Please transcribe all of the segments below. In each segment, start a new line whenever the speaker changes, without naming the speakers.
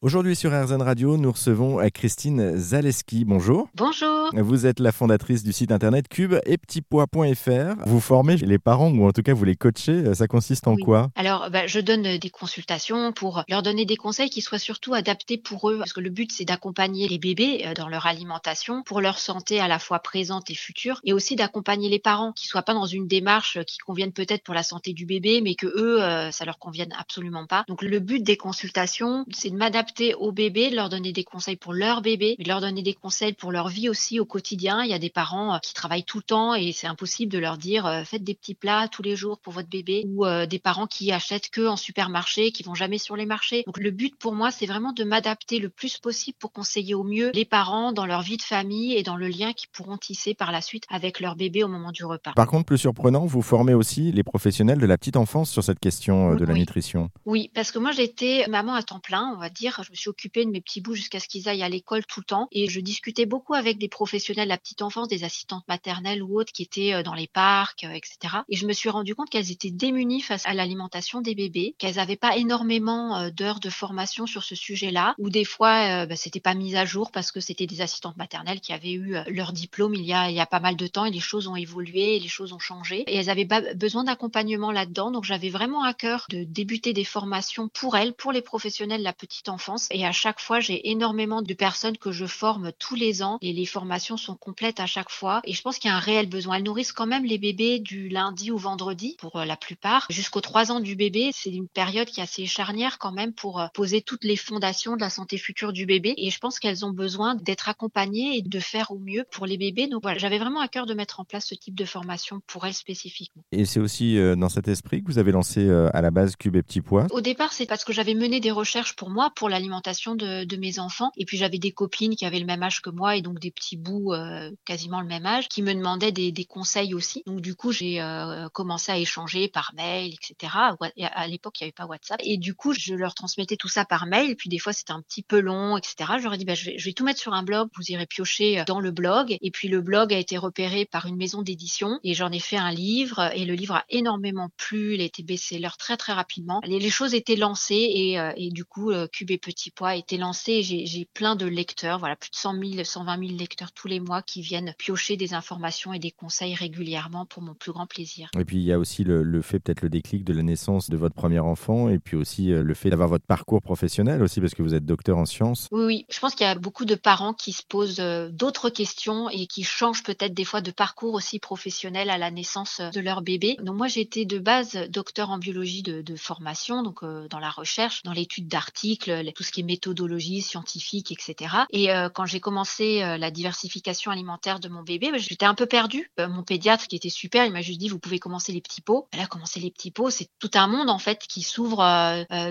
Aujourd'hui sur RZN Radio, nous recevons euh, Christine Zaleski. Bonjour.
Bonjour.
Vous êtes la fondatrice du site internet cube et petitpois.fr. Vous formez les parents ou en tout cas vous les coachez. Euh, ça consiste en
Oui.
quoi?
Alors, bah, je donne des consultations pour leur donner des conseils qui soient surtout adaptés pour eux. Parce que le but, c'est d'accompagner les bébés euh, dans leur alimentation pour leur santé à la fois présente et future. Et aussi d'accompagner les parents qui soient pas dans une démarche euh, qui convienne peut-être pour la santé du bébé, mais que eux, euh, ça leur convienne absolument pas. Donc, le but des consultations, c'est de m'adapter au bébé, de leur donner des conseils pour leur bébé, mais de leur donner des conseils pour leur vie aussi au quotidien. Il y a des parents euh, qui travaillent tout le temps et c'est impossible de leur dire euh, faites des petits plats tous les jours pour votre bébé ou euh, des parents qui achètent que en supermarché, qui vont jamais sur les marchés. Donc le but pour moi, c'est vraiment de m'adapter le plus possible pour conseiller au mieux les parents dans leur vie de famille et dans le lien qu'ils pourront tisser par la suite avec leur bébé au moment du repas.
Par contre, plus surprenant, vous formez aussi les professionnels de la petite enfance sur cette question de la
Oui.
nutrition.
Oui, parce que moi j'étais maman à temps plein, on va dire. Je me suis occupée de mes petits bouts jusqu'à ce qu'ils aillent à l'école tout le temps. Et je discutais beaucoup avec des professionnels de la petite enfance, des assistantes maternelles ou autres qui étaient euh, dans les parcs, euh, etc. Et je me suis rendu compte qu'elles étaient démunies face à l'alimentation des bébés, qu'elles n'avaient pas énormément euh, d'heures de formation sur ce sujet-là, ou des fois bah, c'était pas mis à jour parce que c'était des assistantes maternelles qui avaient eu leur diplôme il y a il y a pas mal de temps et les choses ont évolué et les choses ont changé et elles avaient besoin d'accompagnement là-dedans. Donc j'avais vraiment à cœur de débuter des formations pour elles, pour les professionnels de la petite enfance. Et à chaque fois, j'ai énormément de personnes que je forme tous les ans et les formations sont complètes à chaque fois. Et je pense qu'il y a un réel besoin. Elles nourrissent quand même les bébés du lundi au vendredi pour euh, la plupart. Jusqu'aux trois ans du bébé, c'est une période qui est assez charnière quand même pour euh, poser toutes les fondations de la santé future du bébé. Et je pense qu'elles ont besoin d'être accompagnées et de faire au mieux pour les bébés. Donc voilà, j'avais vraiment à cœur de mettre en place ce type de formation pour elles spécifiquement.
Et c'est aussi euh, dans cet esprit que vous avez lancé à la base Cube et Petits Pois?
Au départ, c'est parce que j'avais mené des recherches pour moi, pour l'alimentation de, de mes enfants. Et puis j'avais des copines qui avaient le même âge que moi et donc des petits bouts euh, quasiment le même âge, qui me demandaient des, conseils aussi. Donc du coup, j'ai euh, commencé à échanger par mail, etc. À, l'époque, il n'y avait pas WhatsApp. Et du coup, je leur transmettais tout ça par mail. Puis des fois, c'était un petit peu long, etc. Je leur ai dit, bah, je, vais, tout mettre sur un blog. Vous irez piocher euh, dans le blog. Et puis le blog a été repéré par une maison d'édition et j'en ai fait un livre. Et le livre a énormément plu. Il a été best-seller très très rapidement. Les, les choses étaient lancées et, euh, et du coup, Cube Petit Pois étaient lancés. Et J'ai plein de lecteurs, voilà, plus de 100 000, 120 000 lecteurs tous les mois qui viennent piocher des informations et des conseils régulièrement pour mon plus grand plaisir.
Et puis il y a aussi le, le fait, peut-être le déclic de la naissance de votre premier enfant, et puis aussi euh, le fait d'avoir votre parcours professionnel aussi, parce que vous êtes docteur en sciences.
Oui, oui, je pense qu'il y a beaucoup de parents qui se posent euh, d'autres questions et qui changent peut-être des fois de parcours aussi professionnel à la naissance euh, de leur bébé. Donc moi été de base docteur en biologie de, de formation, donc euh, dans la recherche, dans l'étude d'articles, les- tout ce qui est méthodologie scientifique, etc. Et euh, quand j'ai commencé euh, la diversification alimentaire de mon bébé, bah, j'étais un peu perdue. Euh, mon pédiatre qui était super, il m'a juste dit vous pouvez commencer les petits pots. Là commencer les petits pots, c'est tout un monde en fait qui s'ouvre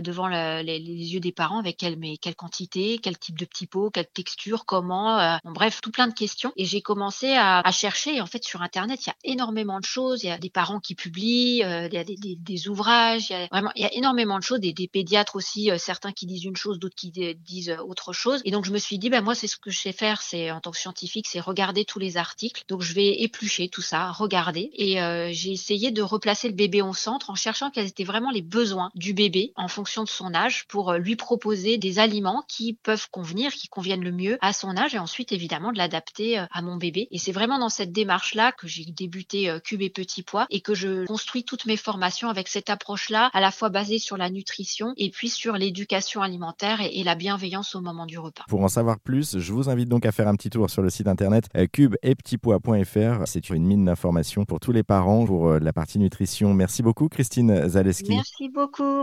devant le- les, yeux des parents avec quelle quantité, quel type de petits pots, quelle texture, comment, bref tout plein de questions. Et j'ai commencé à, chercher. Et en fait sur internet il y a énormément de choses. Il y a des parents qui publient, il y a des, ouvrages, il y a vraiment il y a énormément de choses. Des, pédiatres aussi, certains qui disent une chose, d'autres qui di- disent autre chose. Et donc je me suis dit ben moi c'est ce que je sais faire, c'est en tant que scientifique, c'est regarder tous les articles. Donc je vais éplucher tout ça, regarder. Et euh, j'ai essayé de replacer le bébé au centre en cherchant quels étaient vraiment les besoins du bébé en fonction de son âge pour euh, lui proposer des aliments qui peuvent convenir, qui conviennent le mieux à son âge et ensuite évidemment de l'adapter euh, à mon bébé. Et c'est vraiment dans cette démarche-là que j'ai débuté euh, Cube et Petit Pois et que je construis toutes mes formations avec cette approche-là, à la fois basée sur la nutrition et puis sur l'éducation alimentaire et, et la bienveillance au moment du repas.
Pour en savoir plus, je vous invite donc à faire un petit tour sur le site internet euh, cube et petitpois.fr. C'est une mine d'informations pour tous les parents pour euh, la partie nutrition. Merci beaucoup Christine Zaleski.
Merci beaucoup.